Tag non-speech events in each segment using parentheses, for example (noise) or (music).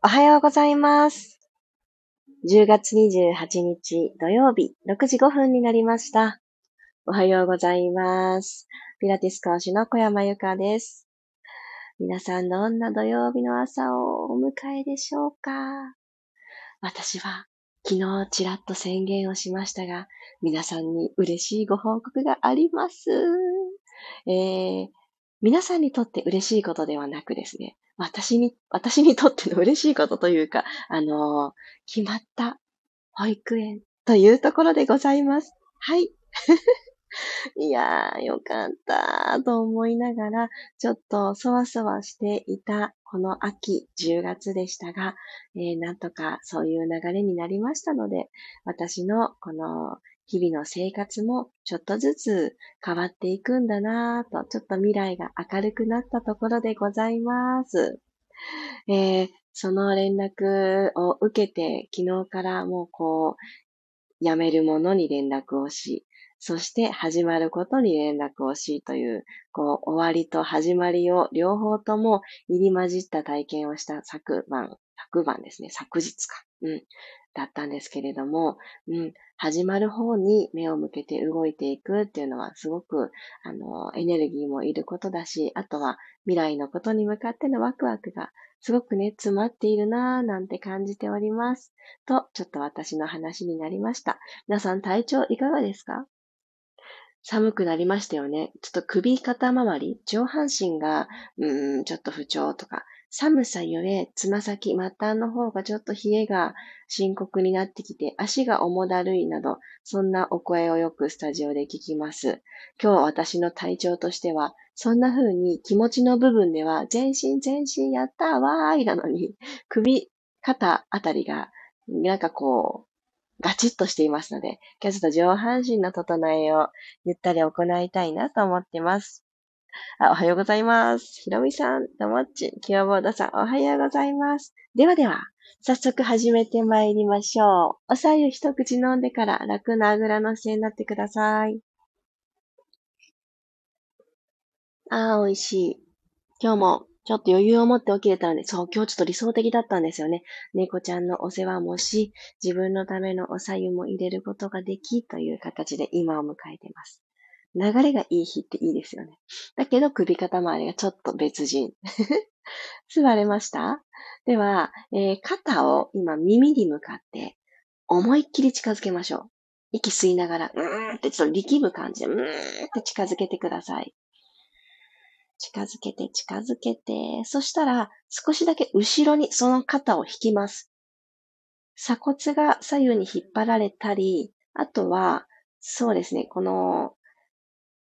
おはようございます。10月28日土曜日6時5分になりました。おはようございます。ピラティス講師の小山由かです。皆さんどんな土曜日の朝をお迎えでしょうか？私は昨日ちらっと宣言をしましたが、皆さんに嬉しいご報告があります。えー、皆さんにとって嬉しいことではなくですね、私に、私にとっての嬉しいことというか、あの、決まった保育園というところでございます。はい。(laughs) いやー、よかったと思いながら、ちょっとそわそわしていたこの秋10月でしたが、えー、なんとかそういう流れになりましたので、私のこの日々の生活もちょっとずつ変わっていくんだなぁと、ちょっと未来が明るくなったところでございます。えー、その連絡を受けて、昨日からもうこう、辞めるものに連絡をし、そして始まることに連絡をしという、こう、終わりと始まりを両方とも入り混じった体験をした昨晩、昨晩ですね、昨日か。うん。だったんですけれども、うん、始まる方に目を向けて動いていくっていうのはすごく、あの、エネルギーもいることだし、あとは未来のことに向かってのワクワクがすごくね、詰まっているなぁなんて感じております。と、ちょっと私の話になりました。皆さん体調いかがですか？寒くなりましたよね。ちょっと首肩周り、上半身が、うん、ちょっと不調とか、寒さゆえ、つま先、末端の方がちょっと冷えが深刻になってきて、足が重だるいなど、そんなお声をよくスタジオで聞きます。今日私の体調としては、そんな風に気持ちの部分では、全身全身やったわーいなのに、(laughs) 首、肩あたりが、なんかこう、ガチッとしていますので、今日ちょっと上半身の整えをゆったり行いたいなと思ってます。あおはようございます。ひろみさん、ともっち、キヨボードさん、おはようございます。ではでは、早速始めてまいりましょう。おさゆ一口飲んでから楽なあぐらの姿勢になってください。ああ、美味しい。今日もちょっと余裕を持って起きれたので、そう、今日ちょっと理想的だったんですよね。猫ちゃんのお世話もし、自分のためのおさゆも入れることができ、という形で今を迎えています。流れがいい日っていいですよね。だけど首肩周りがちょっと別人。(laughs) 座れました？では、えー、肩を今耳に向かって思いっきり近づけましょう。息吸いながら、うーんってちょっと力む感じで、うーんって近づけてください。近づけて、近づけて、そしたら少しだけ後ろにその肩を引きます。鎖骨が左右に引っ張られたり、あとは、そうですね、この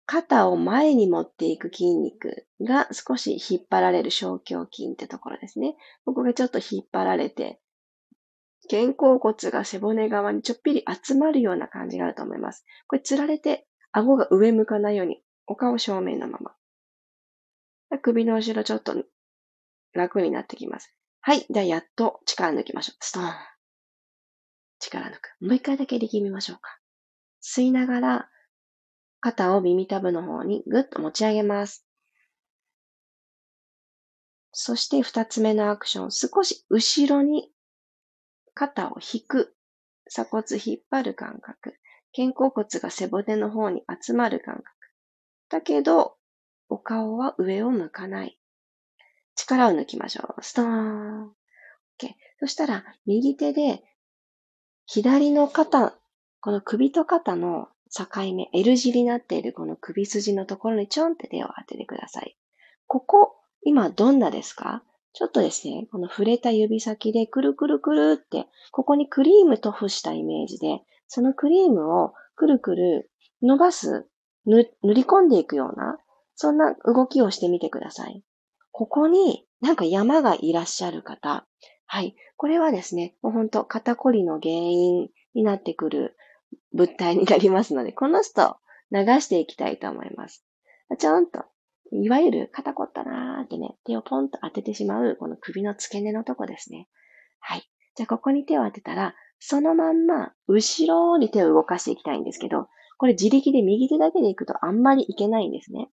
肩を前に持っていく筋肉が少し引っ張られる小胸筋ってところですね。ここがちょっと引っ張られて、肩甲骨が背骨側にちょっぴり集まるような感じがあると思います。これ釣られて顎が上向かないように、お顔正面のまま。首の後ろちょっと楽になってきます。はい。ではやっと力抜きましょう。ストーン。力抜く。もう一回だけ力みましょうか。吸いながら肩を耳たぶの方にぐっと持ち上げます。そして二つ目のアクション、少し後ろに肩を引く。鎖骨引っ張る感覚。肩甲骨が背骨の方に集まる感覚。だけど、お顔は上を向かない。力を抜きましょう。ストーン。OK。そしたら、右手で、左の肩、この首と肩の境目、L 字になっているこの首筋のところにちょんって手を当ててください。ここ、今どんなですか？ちょっとですね、この触れた指先でくるくるくるって、ここにクリーム塗布したイメージで、そのクリームをくるくる伸ばす、塗り込んでいくような、そんな動きをしてみてください。ここになんか山がいらっしゃる方。はい。これはですね、もうほんと肩こりの原因になってくる物体になりますので、この人流していきたいと思います。ちょんと、いわゆる肩凝ったなーってね、手をポンと当ててしまう、この首の付け根のとこですね。はい。じゃあ、ここに手を当てたら、そのまんま、後ろに手を動かしていきたいんですけど、これ自力で右手だけで行くとあんまりいけないんですね。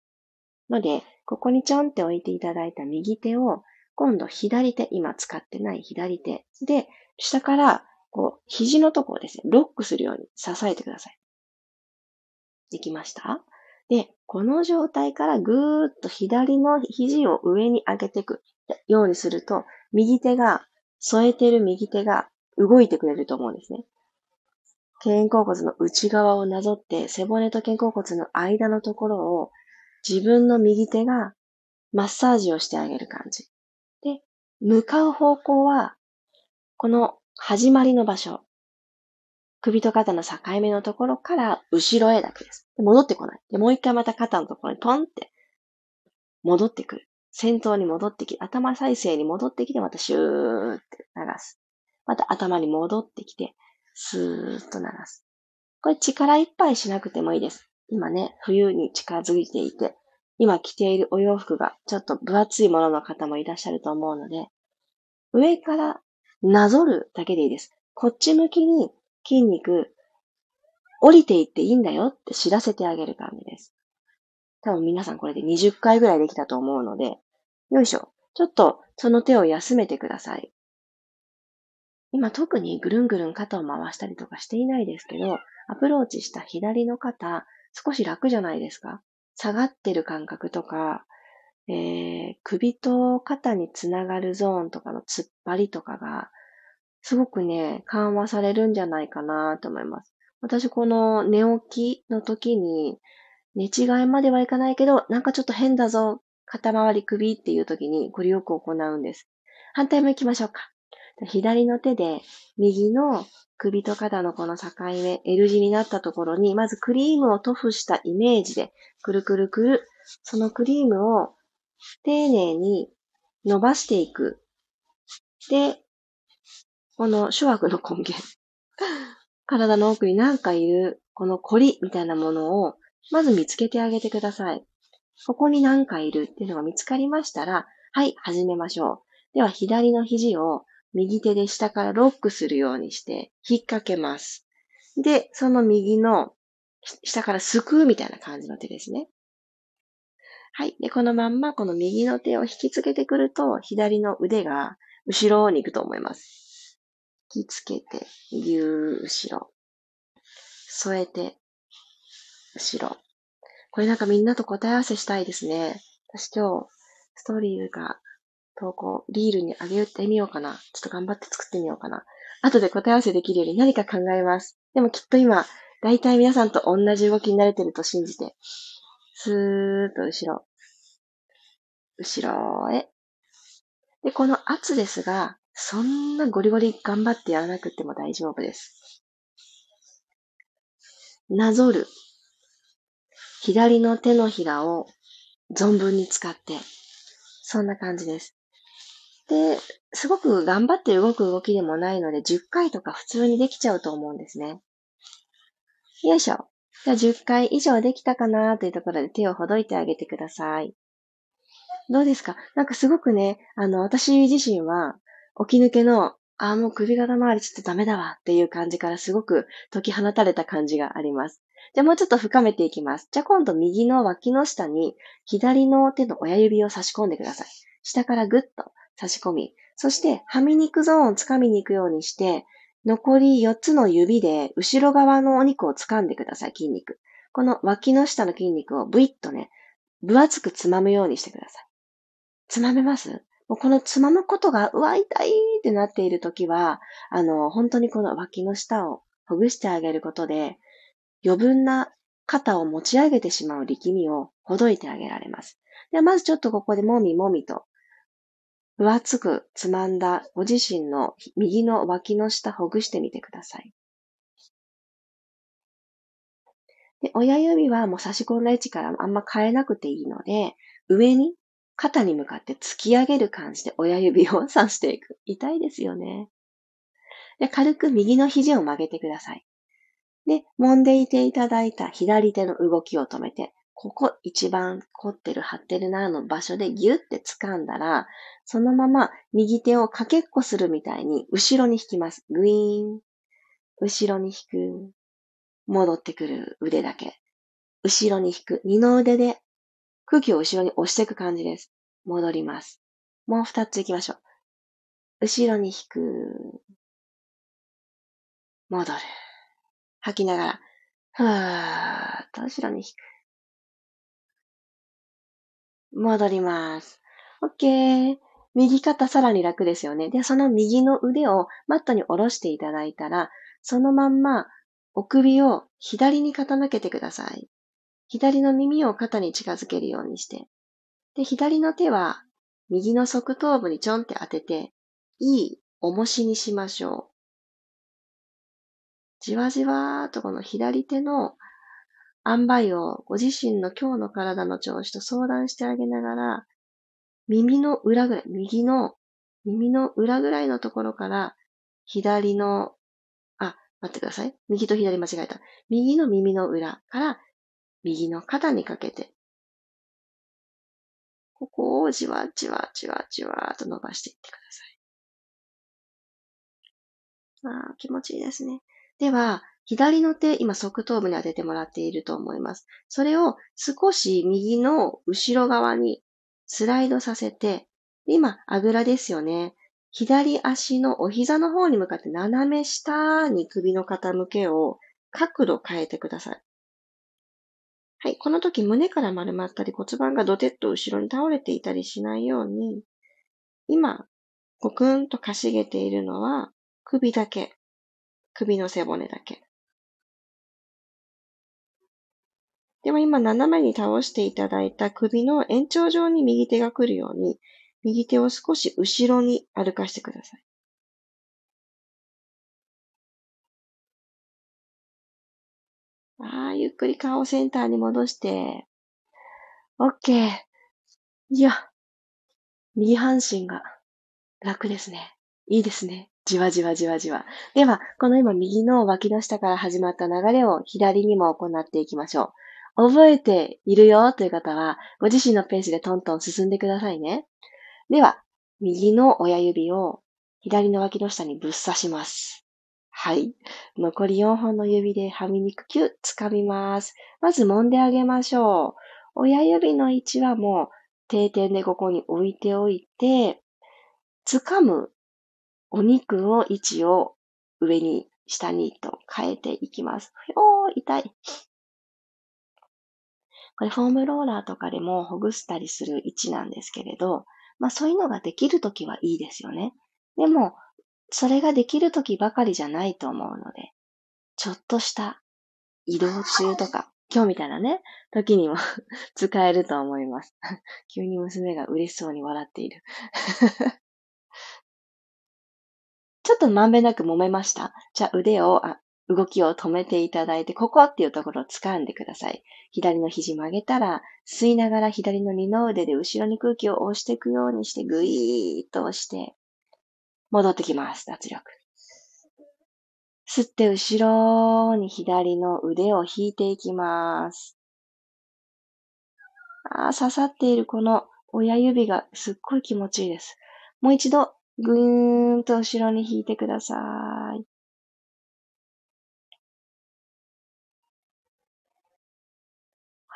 ので、ここにちょんって置いていただいた右手を、今度左手、今使ってない左手。で、下から、こう、肘のところですね、ロックするように支えてください。できました？で、この状態からぐーっと左の肘を上に上げていくようにすると、右手が、添えてる右手が動いてくれると思うんですね。肩甲骨の内側をなぞって、背骨と肩甲骨の間のところを自分の右手がマッサージをしてあげる感じ。で、向かう方向は、この始まりの場所。首と肩の境目のところから後ろへだけです。戻ってこない。で、もう一回また肩のところにポンって戻ってくる。先頭に戻ってき、頭再生に戻ってきて、またシューって流す。また頭に戻ってきて、スーッと流す。これ力いっぱいしなくてもいいです。今ね、冬に近づいていて、今着ているお洋服がちょっと分厚いものの方もいらっしゃると思うので、上からなぞるだけでいいです。こっち向きに筋肉、降りていっていいんだよって知らせてあげる感じです。多分皆さんこれで20回ぐらいできたと思うので、よいしょ。ちょっとその手を休めてください。今特にぐるんぐるん肩を回したりとかしていないですけど、アプローチした左の肩、少し楽じゃないですか？下がってる感覚とか、えー、首と肩につながるゾーンとかの突っ張りとかが、すごくね、緩和されるんじゃないかなと思います。私この寝起きの時に、寝違いまではいかないけど、なんかちょっと変だぞ、肩周り首っていう時にこれよく行うんです。反対も行きましょうか。左の手で右の首と肩のこの境目、L 字になったところに、まずクリームを塗布したイメージで、くるくるくる、そのクリームを丁寧に伸ばしていく。で、この諸悪の根源。(laughs) 体の奥に何かいる、このコリみたいなものを、まず見つけてあげてください。ここに何かいるっていうのが見つかりましたら、はい、始めましょう。では、左の肘を右手で下からロックするようにして引っ掛けます。で、その右の下からすくうみたいな感じの手ですね。はい。で、このまんまこの右の手を引きつけてくると、左の腕が後ろに行くと思います。引きつけて、ぎゅー、後ろ。添えて、後ろ。これなんかみんなと答え合わせしたいですね。私今日、ストーリーが投稿、リールにあげてみようかな。ちょっと頑張って作ってみようかな。後で答え合わせできるように何か考えます。でもきっと今、だいたい皆さんと同じ動きに慣れてると信じて、スーッと後ろ、後ろへ。で、この圧ですが、そんなゴリゴリ頑張ってやらなくても大丈夫です。なぞる。左の手のひらを存分に使って、そんな感じです。で、すごく頑張って動く動きでもないので、10回とか普通にできちゃうと思うんですね。よいしょ。じゃあ10回以上できたかなというところで手をほどいてあげてください。どうですか？なんかすごくね、あの、私自身は起き抜けの、ああ、もう首肩周りちょっとダメだわっていう感じからすごく解き放たれた感じがあります。じゃあもうちょっと深めていきます。じゃあ今度右の脇の下に左の手の親指を差し込んでください。下からぐっと差し込み、そしてはみ肉ゾーンをつかみに行くようにして、残り4つの指で後ろ側のお肉を掴んでください、筋肉。この脇の下の筋肉をブイッとね、分厚くつまむようにしてください。つまめます？もうこのつまむことが、うわ、痛いってなっているときは、あの、本当にこの脇の下をほぐしてあげることで、余分な肩を持ち上げてしまう力みをほどいてあげられます。では、まずちょっとここでもみもみと分厚くつまんだご自身の右の脇の下ほぐしてみてください。で親指はもう差し込んだ位置からあんま変えなくていいので、上に肩に向かって突き上げる感じで親指を (laughs) 刺していく。痛いですよね。で軽く右の肘を曲げてください。で、揉んでいていただいた左手の動きを止めて、ここ一番凝ってる、張ってるなの場所でギュッて掴んだら、そのまま右手をかけっこするみたいに後ろに引きます。グイーン。後ろに引く。戻ってくる腕だけ。後ろに引く。二の腕で空気を後ろに押していく感じです。戻ります。もう二つ行きましょう。後ろに引く。戻る。吐きながら、ふーっと後ろに引く。戻ります。OK。右肩さらに楽ですよね。で、その右の腕をマットに下ろしていただいたら、そのまんまお首を左に傾けてください。左の耳を肩に近づけるようにして。で、左の手は右の側頭部にちょんって当てて、いい重しにしましょう。じわじわーっとこの左手の塩梅をご自身の今日の体の調子と相談してあげながら、耳の裏ぐらい、右の耳の裏ぐらいのところから、左の、あ、待ってください。右と左間違えた。右の耳の裏から、右の肩にかけて、ここをじわじわじわじわと伸ばしていってください。ああ、気持ちいいですね。では、左の手、今側頭部に当ててもらっていると思います。それを少し右の後ろ側にスライドさせて、今、あぐらですよね。左足のお膝の方に向かって斜め下に首の傾けを角度変えてください。はい。この時胸から丸まったり骨盤がドテッと後ろに倒れていたりしないように、今、ごくんとかしげているのは首だけ。首の背骨だけ。では今斜めに倒していただいた首の延長上に右手が来るように、右手を少し後ろに歩かしてください。ああ、ゆっくり顔をセンターに戻して。OK。いや、右半身が楽ですね。いいですね。じわじわじわじわ。では、この今右の脇の下から始まった流れを左にも行っていきましょう。覚えているよという方は、ご自身のペースでトントン進んでくださいね。では、右の親指を左の脇の下にぶっ刺します。はい。残り4本の指ではみ肉キュッ掴みます。まず揉んであげましょう。親指の位置はもう定点でここに置いておいて、掴むお肉の位置を上に、下にと変えていきます。おー、痛い。これフォームローラーとかでもほぐしたりする位置なんですけれど、まあそういうのができるときはいいですよね。でも、それができるときばかりじゃないと思うので、ちょっとした移動中とか、今日みたいなね、時にも (laughs) 使えると思います。(laughs) 急に娘が嬉しそうに笑っている (laughs) ちょっとまんべんなく揉めました。じゃあ腕を、あ、動きを止めていただいて、ここっていうところを掴んでください。左の肘曲げたら、吸いながら左の二の腕で後ろに空気を押していくようにして、ぐいーっと押して、戻ってきます。脱力。吸って後ろに左の腕を引いていきます。あ刺さっているこの親指がすっごい気持ちいいです。もう一度、ぐーんと後ろに引いてください。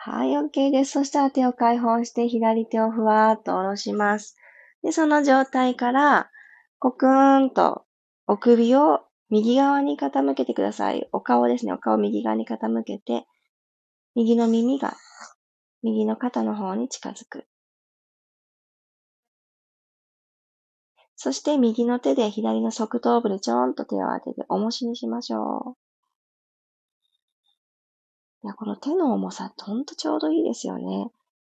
はい、OK です。そしたら手を解放して左手をふわーっと下ろします。で、その状態から、コクーンとお首を右側に傾けてください。お顔ですね。お顔を右側に傾けて、右の耳が右の肩の方に近づく。そして右の手で左の側頭部にちょんと手を当てて重しにしましょう。いや、この手の重さほんとちょうどいいですよね。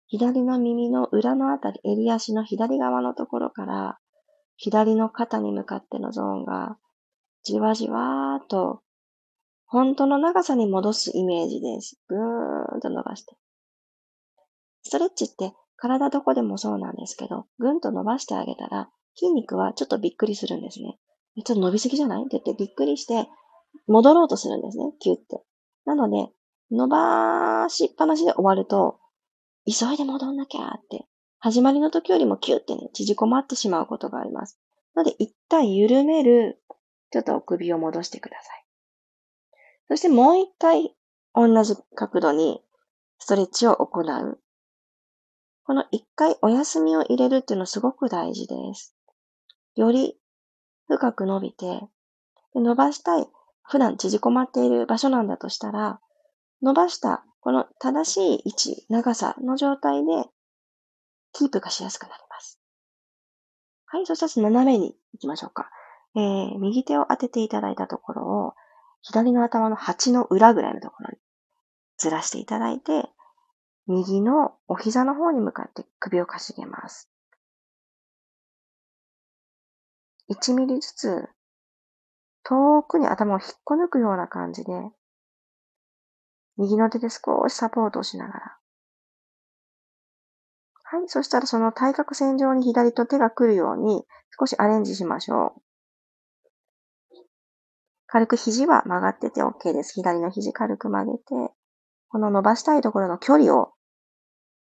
左の耳の裏のあたり、襟足の左側のところから、左の肩に向かってのゾーンが、じわじわーっと、本当の長さに戻すイメージです。ぐーんと伸ばして。ストレッチって体どこでもそうなんですけど、ぐんと伸ばしてあげたら、筋肉はちょっとびっくりするんですね。ちょっと伸びすぎじゃない？って言ってびっくりして、戻ろうとするんですね、キュって。なので、伸ばしっぱなしで終わると、急いで戻んなきゃって、始まりの時よりもキュってね、縮こまってしまうことがあります。ので、一旦緩める、ちょっと首を戻してください。そしてもう一回、同じ角度にストレッチを行う。この一回お休みを入れるっていうのすごく大事です。より深く伸びて、伸ばしたい、普段縮こまっている場所なんだとしたら、伸ばしたこの正しい位置、長さの状態で、キープがしやすくなります。はい、そしたら斜めに行きましょうか。えー、右手を当てていただいたところを、左の頭の鉢の裏ぐらいのところにずらしていただいて、右のお膝の方に向かって首をかしげます。1ミリずつ遠くに頭を引っこ抜くような感じで、右の手で少しサポートしながら。はい。そしたらその対角線上に左と手が来るように少しアレンジしましょう。軽く肘は曲がってて OK です。左の肘軽く曲げて、この伸ばしたいところの距離を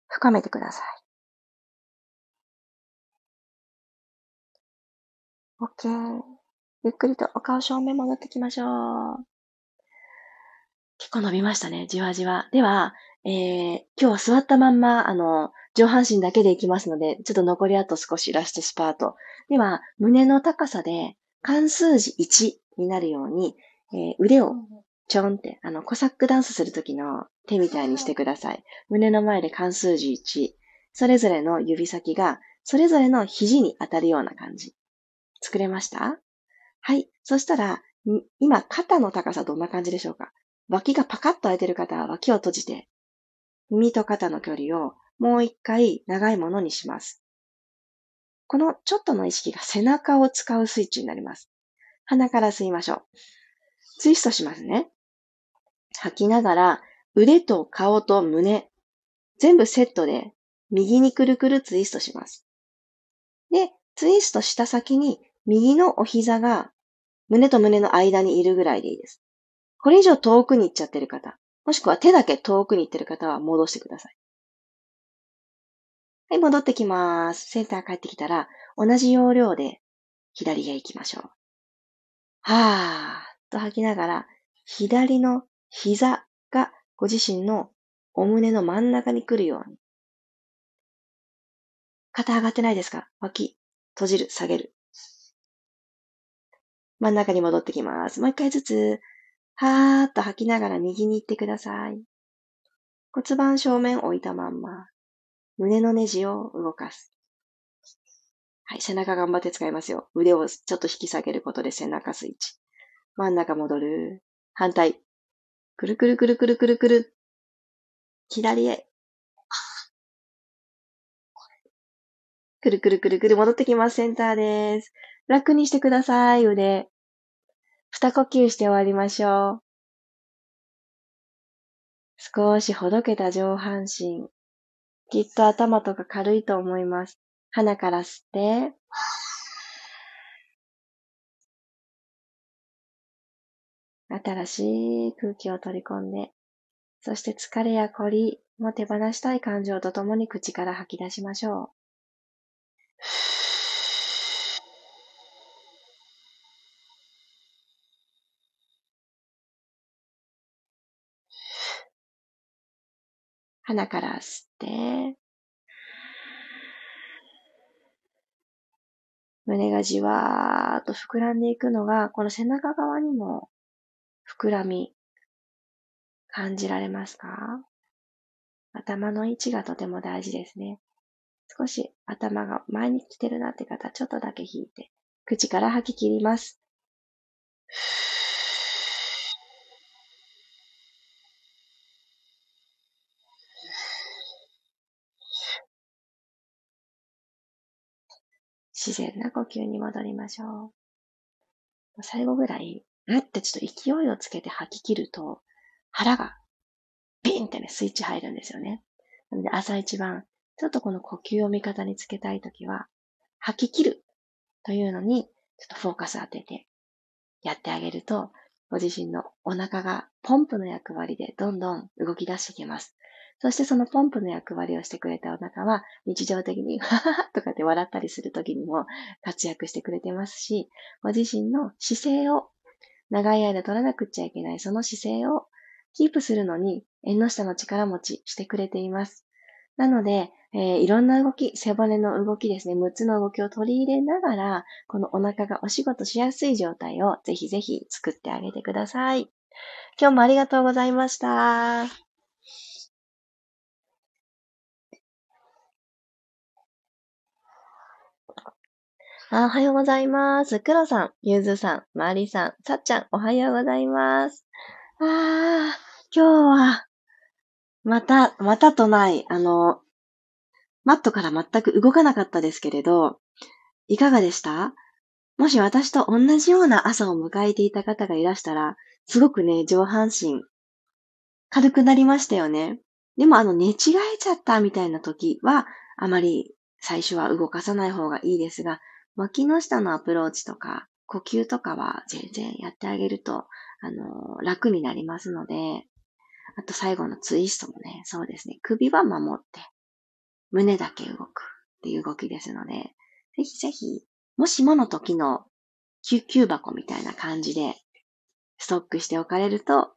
深めてください。OK。ゆっくりとお顔正面戻ってきましょう。結構伸びましたね。じわじわ。では、えー、今日は座ったまんま、あの、上半身だけでいきますので、ちょっと残りあと少しラストスパート。では、胸の高さで関数字1になるように、えー、腕をちょんって、あの、コサックダンスするときの手みたいにしてください。胸の前で関数字1、それぞれの指先が、それぞれの肘に当たるような感じ。作れました？はい。そしたら、今、肩の高さどんな感じでしょうか？脇がパカッと開いてる方は脇を閉じて、耳と肩の距離をもう一回長いものにします。このちょっとの意識が背中を使うスイッチになります。鼻から吸いましょう。ツイストしますね。吐きながら腕と顔と胸、全部セットで右にくるくるツイストします。で、ツイストした先に右のお膝が胸と胸の間にいるぐらいでいいです。これ以上遠くに行っちゃってる方、もしくは手だけ遠くに行ってる方は戻してください。はい、戻ってきます。センター帰ってきたら、同じ要領で左へ行きましょう。はーっと吐きながら、左の膝がご自身のお胸の真ん中に来るように。肩上がってないですか？脇、閉じる、下げる。真ん中に戻ってきます。もう一回ずつ、はーっと吐きながら右に行ってください。骨盤正面置いたまんま、胸のネジを動かす。はい、背中頑張って使いますよ。腕をちょっと引き下げることで背中スイッチ。真ん中戻る。反対。くるくるくるくるくるくる。左へ。くるくるくるくる戻ってきます。センターです。楽にしてください、腕。二呼吸して終わりましょう。少しほどけた上半身。きっと頭とか軽いと思います。鼻から吸って、新しい空気を取り込んで、そして疲れや凝りも手放したい感情とともに口から吐き出しましょう。鼻から吸って、胸がじわーっと膨らんでいくのが、この背中側にも膨らみ、感じられますか？頭の位置がとても大事ですね。少し頭が前に来てるなって方、ちょっとだけ引いて、口から吐き切ります。自然な呼吸に戻りましょう。最後ぐらい、うってちょっと勢いをつけて吐き切ると、腹がビンってね、スイッチ入るんですよね。なので朝一番、ちょっとこの呼吸を味方につけたいときは、吐き切るというのに、ちょっとフォーカス当ててやってあげると、ご自身のお腹がポンプの役割でどんどん動き出してきます。そしてそのポンプの役割をしてくれたお腹は、日常的に、はははとかって笑ったりするときにも活躍してくれてますし、ご自身の姿勢を、長い間取らなくちゃいけないその姿勢をキープするのに、縁の下の力持ちしてくれています。なので、えー、いろんな動き、背骨の動きですね、6つの動きを取り入れながら、このお腹がお仕事しやすい状態をぜひぜひ作ってあげてください。今日もありがとうございました。おはようございます。黒さん、ゆずさん、まりさん、さっちゃん、おはようございます。あー、今日は、また、またとない、あの、マットから全く動かなかったですけれど、いかがでした？もし私と同じような朝を迎えていた方がいらしたら、すごくね、上半身、軽くなりましたよね。でもあの、寝違えちゃったみたいな時は、あまり最初は動かさない方がいいですが、脇の下のアプローチとか、呼吸とかは全然やってあげると、あの、楽になりますので、あと最後のツイストもね、そうですね、首は守って、胸だけ動くっていう動きですので、ぜひぜひ、もしもの時の救急箱みたいな感じでストックしておかれると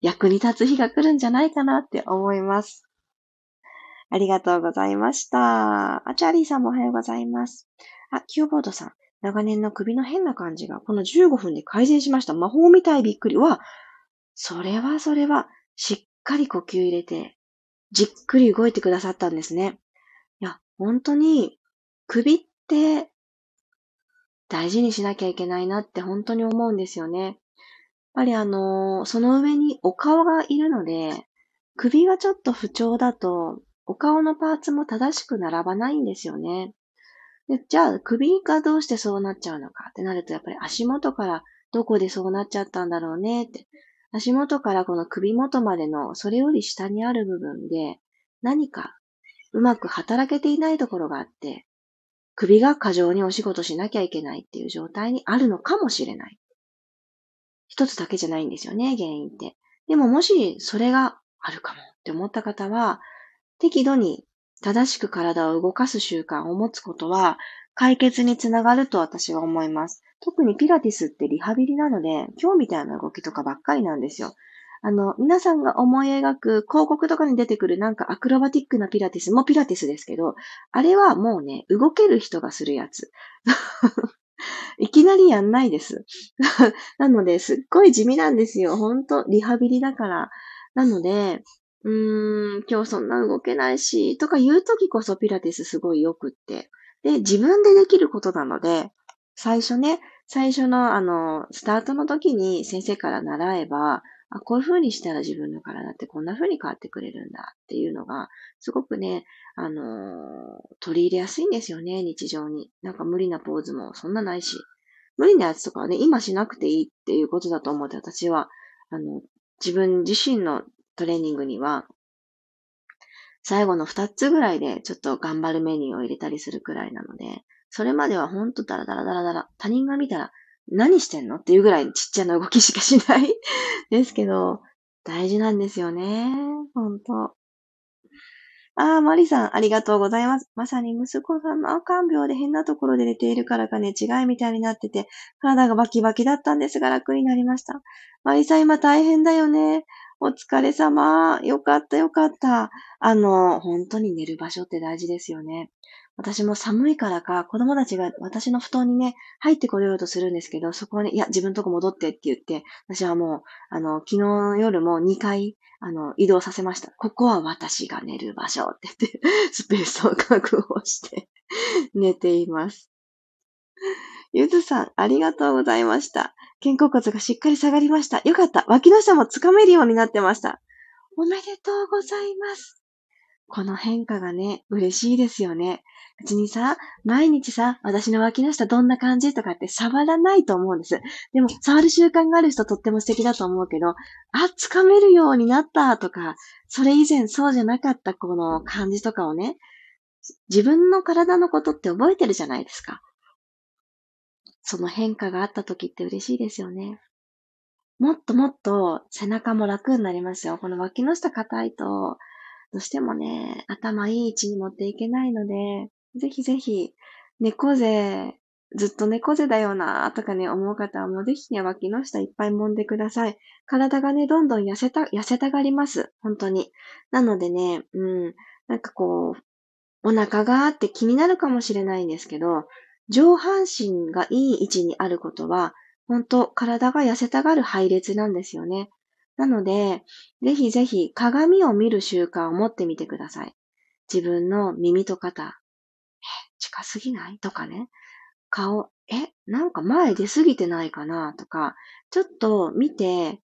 役に立つ日が来るんじゃないかなって思います。ありがとうございました。あ、チャーリーさんもおはようございます。あ、キューボードさん。長年の首の変な感じがこの15分で改善しました。魔法みたいびっくり。は、それはそれは、しっかり呼吸入れて、じっくり動いてくださったんですね。いや、本当に、首って大事にしなきゃいけないなって本当に思うんですよね。やっぱりあの、その上にお顔がいるので、首がちょっと不調だと、お顔のパーツも正しく並ばないんですよね。でじゃあ、首がどうしてそうなっちゃうのかってなると、やっぱり足元からどこでそうなっちゃったんだろうねって。足元からこの首元までのそれより下にある部分で何かうまく働けていないところがあって、首が過剰にお仕事しなきゃいけないっていう状態にあるのかもしれない。一つだけじゃないんですよね、原因って。でももしそれがあるかもって思った方は、適度に正しく体を動かす習慣を持つことは解決につながると私は思います。特にピラティスってリハビリなので、今日みたいな動きとかばっかりなんですよ。あの、皆さんが思い描く広告とかに出てくるなんかアクロバティックなピラティスもピラティスですけど、あれはもうね、動ける人がするやつ。(laughs) いきなりやんないです。(laughs) なので、すっごい地味なんですよ。ほんと、リハビリだから。なので、うーん、今日そんな動けないし、とか言うときこそピラティスすごい良くって。で、自分でできることなので、最初ね、最初のあの、スタートの時に先生から習えば、あ、こういう風にしたら自分の体ってこんな風に変わってくれるんだっていうのが、すごくね、あのー、取り入れやすいんですよね、日常に。なんか無理なポーズもそんなないし。無理なやつとかはね、今しなくていいっていうことだと思って私は、あの、自分自身のトレーニングには、最後の2つぐらいでちょっと頑張るメニューを入れたりするくらいなので、それまではほんとダラダラダラダラ、他人が見たら何してんのっていうぐらいちっちゃな動きしかしない (laughs) ですけど、大事なんですよね。ほんと。ああ、マリさん、ありがとうございます。まさに息子さんの赤ん病で変なところで寝ているからかね、違いみたいになってて、体がバキバキだったんですが楽になりました。マリさん、今大変だよね。お疲れ様。よかった、よかった。あの、本当に寝る場所って大事ですよね。私も寒いからか、子供たちが私の布団にね、入ってこようとするんですけど、そこに、いや、自分のとこ戻ってって言って、私はもう、あの、昨日の夜も2回、あの、移動させました。ここは私が寝る場所って言って、スペースを確保して寝ています。ゆずさん、ありがとうございました。肩甲骨がしっかり下がりました。よかった。脇の下もつかめるようになってました。おめでとうございます。この変化がね、嬉しいですよね。別にさ、毎日さ、私の脇の下どんな感じとかって触らないと思うんです。でも、触る習慣がある人とっても素敵だと思うけど、あ、掴めるようになったとか、それ以前そうじゃなかったこの感じとかをね、自分の体のことって覚えてるじゃないですか。その変化があった時って嬉しいですよね。もっともっと背中も楽になりますよ。この脇の下硬いと、どうしてもね、頭いい位置に持っていけないので、ぜひぜひ、猫背、ずっと猫背だよなとかね、思う方はもうぜひね、脇の下いっぱい揉んでください。体がね、どんどん痩せた、痩せたがります。本当に。なのでね、うん、なんかこう、お腹があって気になるかもしれないんですけど、上半身がいい位置にあることは、本当体が痩せたがる配列なんですよね。なので、ぜひぜひ鏡を見る習慣を持ってみてください。自分の耳と肩、え、近すぎない？とかね。顔、え、なんか前出すぎてないかな？とか、ちょっと見て、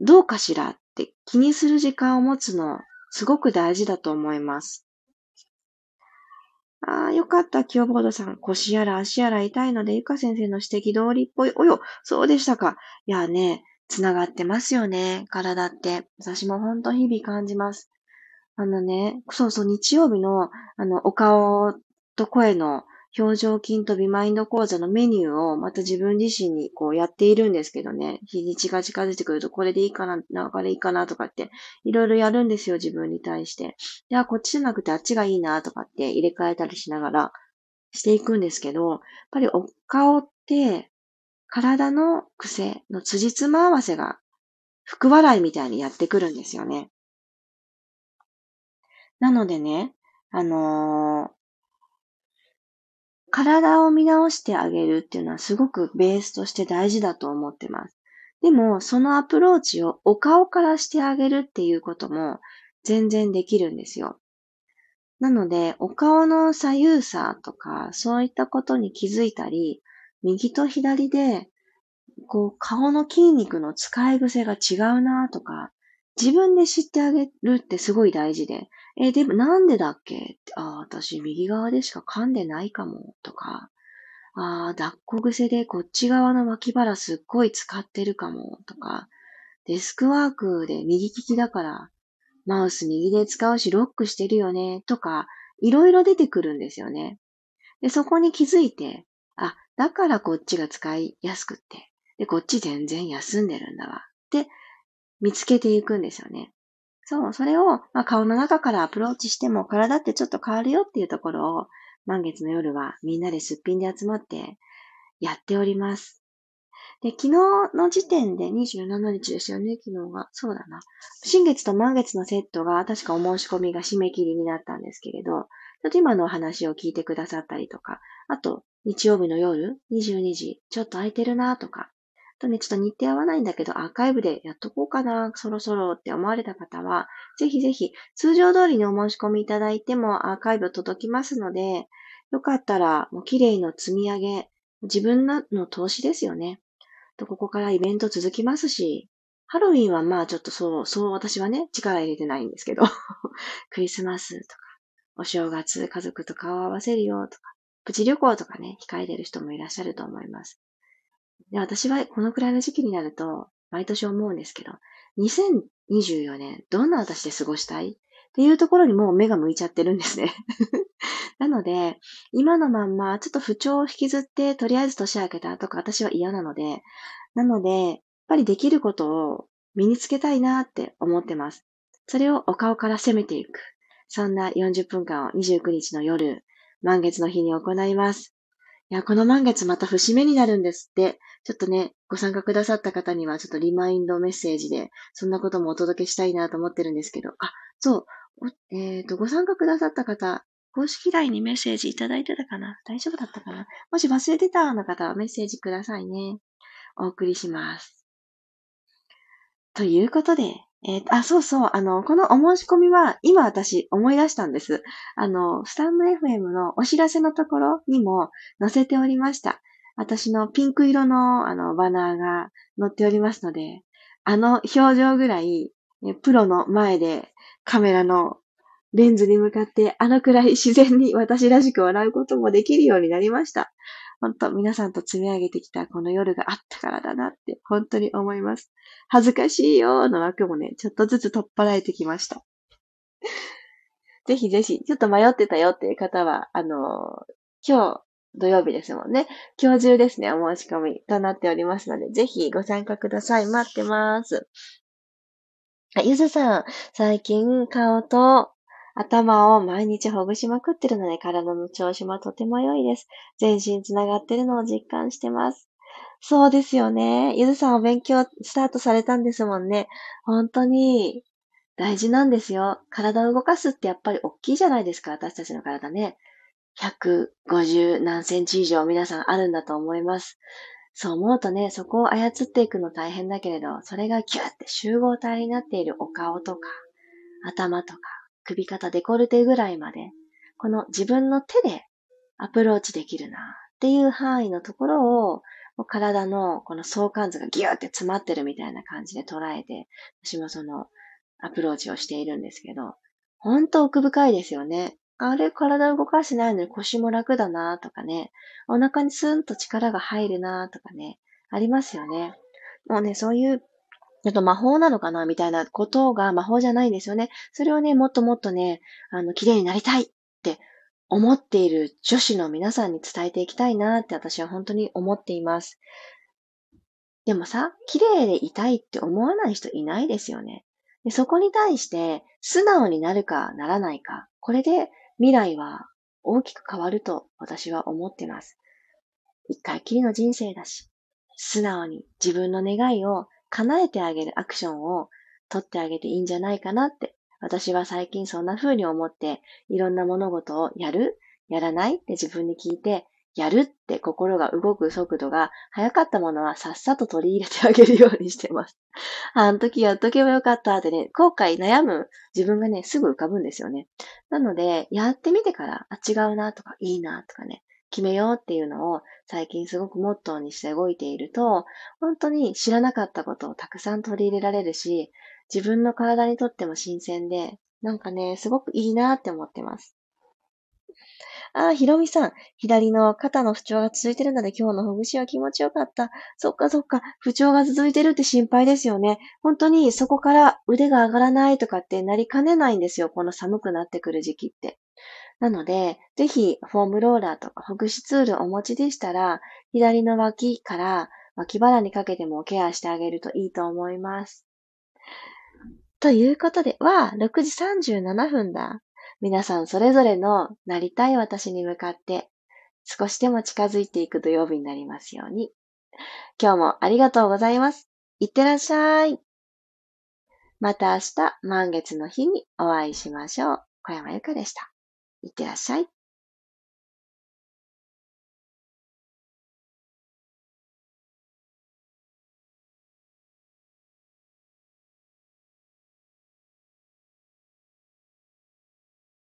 どうかしらって気にする時間を持つの、すごく大事だと思います。ああ、よかった、キヨボードさん。腰やら足やら痛いので、ゆか先生の指摘通りっぽい。およ、そうでしたか。いやね、つながってますよね、体って。私もほんと日々感じます。あのね、そうそう、日曜日の、あの、お顔と声の表情筋とビマインド講座のメニューをまた自分自身にこうやっているんですけどね、日にちが近づいてくるとこれでいいかな、流れいいかなとかっていろいろやるんですよ、自分に対して。いや、こっちじゃなくてあっちがいいなとかって入れ替えたりしながらしていくんですけど、やっぱりお顔って体の癖の辻褄合わせが福笑いみたいにやってくるんですよね。なのでね、あのー、体を見直してあげるっていうのはすごくベースとして大事だと思ってます。でも、そのアプローチをお顔からしてあげるっていうことも全然できるんですよ。なので、お顔の左右差とか、そういったことに気づいたり、右と左で、こう、顔の筋肉の使い癖が違うなとか、自分で知ってあげるってすごい大事で、え、でもなんでだっけ？ああ、私右側でしか噛んでないかも、とか、あ抱っこ癖でこっち側の脇腹すっごい使ってるかも、とか、デスクワークで右利きだから、マウス右で使うしロックしてるよね、とか、いろいろ出てくるんですよね。で、そこに気づいて、あ、だからこっちが使いやすくって、で、こっち全然休んでるんだわ、って見つけていくんですよね。そう、それを、まあ、顔の中からアプローチしても体ってちょっと変わるよっていうところを満月の夜はみんなですっぴんで集まってやっております。で、昨日の時点で27日ですよね、昨日が。そうだな。新月と満月のセットが確かお申し込みが締め切りになったんですけれど、ちょっと今のお話を聞いてくださったりとか、あと、日曜日の夜22時、ちょっと空いてるなとか、とね、ちょっと日程合わないんだけど、アーカイブでやっとこうかな、そろそろって思われた方は、ぜひぜひ、通常通りにお申し込みいただいてもアーカイブ届きますので、よかったら、もう綺麗の積み上げ、自分の投資ですよね。と、ここからイベント続きますし、ハロウィンはまあちょっとそう、そう私はね、力入れてないんですけど、(laughs) クリスマスとか、お正月、家族と顔を合わせるよとか、プチ旅行とかね、控えてる人もいらっしゃると思います。で、私はこのくらいの時期になると、毎年思うんですけど、2024年、どんな私で過ごしたい？っていうところにもう目が向いちゃってるんですね。(laughs) なので、今のまんま、ちょっと不調を引きずって、とりあえず年明けたとか私は嫌なので、なので、やっぱりできることを身につけたいなって思ってます。それをお顔から攻めていく。そんな40分間を29日の夜、満月の日に行います。いや、この満月また節目になるんですって。ちょっとね、ご参加くださった方にはちょっとリマインドメッセージで、そんなこともお届けしたいなと思ってるんですけど、あ、そう、えっ、ー、と、ご参加くださった方、公式 LINE にメッセージいただいてたかな？大丈夫だったかな？もし忘れてたの方はメッセージくださいね。お送りします。ということで、えー、あ、そうそう、あの、このお申し込みは、今私思い出したんです。あの、スタンド FM のお知らせのところにも載せておりました。私のピンク色の、あの、バナーが載っておりますので、あの表情ぐらい、プロの前でカメラのレンズに向かって、あのくらい自然に私らしく笑うこともできるようになりました。本当皆さんと積み上げてきたこの夜があったからだなって本当に思います。恥ずかしいよの枠もね、ちょっとずつ取っ払えてきました。ぜひぜひ、ちょっと迷ってたよっていう方は、あの、今日土曜日ですもんね。今日中ですね、お申し込みとなっておりますので、ぜひご参加ください。待ってます。あ、ゆずさん、最近顔と頭を毎日ほぐしまくってるので、体の調子もとても良いです。全身つながってるのを実感してます。そうですよね。ゆずさんお勉強スタートされたんですもんね。本当に、大事なんですよ。体を動かすってやっぱり大きいじゃないですか、私たちの体ね。150何センチ以上皆さんあるんだと思います。そう思うとね、そこを操っていくの大変だけれど、それがキュッて集合体になっているお顔とか、頭とか、首肩、デコルテぐらいまで、この自分の手でアプローチできるなっていう範囲のところを、体のこの相関図がギューって詰まってるみたいな感じで捉えて、私もそのアプローチをしているんですけど、ほんと奥深いですよね。あれ、体動かしてないのに腰も楽だなとかね、お腹にスンと力が入るなとかね、ありますよね。もうね、そういう、ちょっと魔法なのかなみたいなことが魔法じゃないんですよね。それをね、もっともっとね、あの、綺麗になりたいって思っている女子の皆さんに伝えていきたいなって私は本当に思っています。でもさ、綺麗でいたいって思わない人いないですよね。でそこに対して素直になるかならないか、これで未来は大きく変わると私は思ってます。一回きりの人生だし、素直に自分の願いを叶えてあげるアクションを取ってあげていいんじゃないかなって私は最近そんな風に思って、いろんな物事をやる？やらない？って自分に聞いて、やるって心が動く速度が速かったものはさっさと取り入れてあげるようにしてます。(laughs) あの時やっとけばよかったってね、後悔悩む自分がね、すぐ浮かぶんですよね。なので、やってみてから、あ、違うなとか、いいなとかね、決めようっていうのを最近すごくモットーにして動いていると、本当に知らなかったことをたくさん取り入れられるし、自分の体にとっても新鮮で、なんかね、すごくいいなって思ってます。ああ、ひろみさん。左の肩の不調が続いてるので今日のほぐしは気持ちよかった。そっかそっか。不調が続いてるって心配ですよね。本当にそこから腕が上がらないとかってなりかねないんですよ。この寒くなってくる時期って。なので、ぜひフォームローラーとかほぐしツールお持ちでしたら、左の脇から脇腹にかけてもケアしてあげるといいと思います。ということで、は、6時37分だ。皆さんそれぞれのなりたい私に向かって少しでも近づいていく土曜日になりますように。今日もありがとうございます。いってらっしゃい。また明日満月の日にお会いしましょう。小山由かでした。いってらっしゃい。